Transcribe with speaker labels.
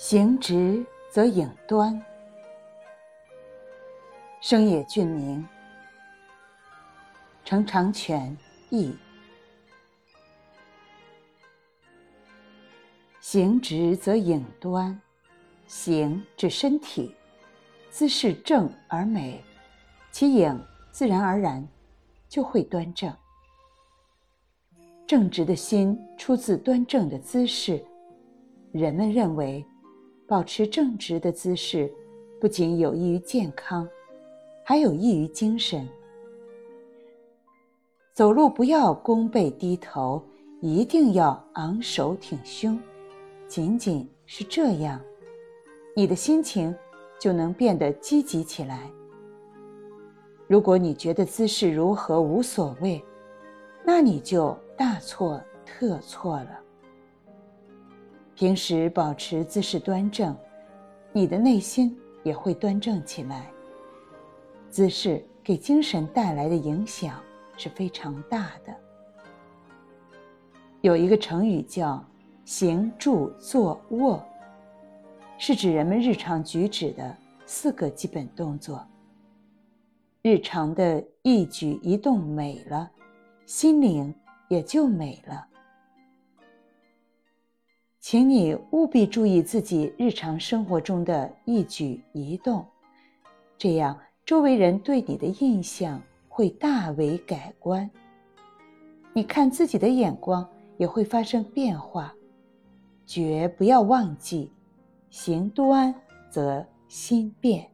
Speaker 1: 行直则影端，生野俊明，成长犬译。行直则影端，行指身体，姿势正而美，其影自然而然就会端正。正直的心出自端正的姿势，人们认为。保持正直的姿势，不仅有益于健康，还有益于精神。走路不要弓背低头，一定要昂首挺胸。仅仅是这样，你的心情就能变得积极起来。如果你觉得姿势如何无所谓，那你就大错特错了。平时保持姿势端正，你的内心也会端正起来。姿势给精神带来的影响是非常大的。有一个成语叫“行住坐卧”，是指人们日常举止的四个基本动作。日常的一举一动美了，心灵也就美了。请你务必注意自己日常生活中的一举一动，这样周围人对你的印象会大为改观。你看自己的眼光也会发生变化。绝不要忘记，行端则心变。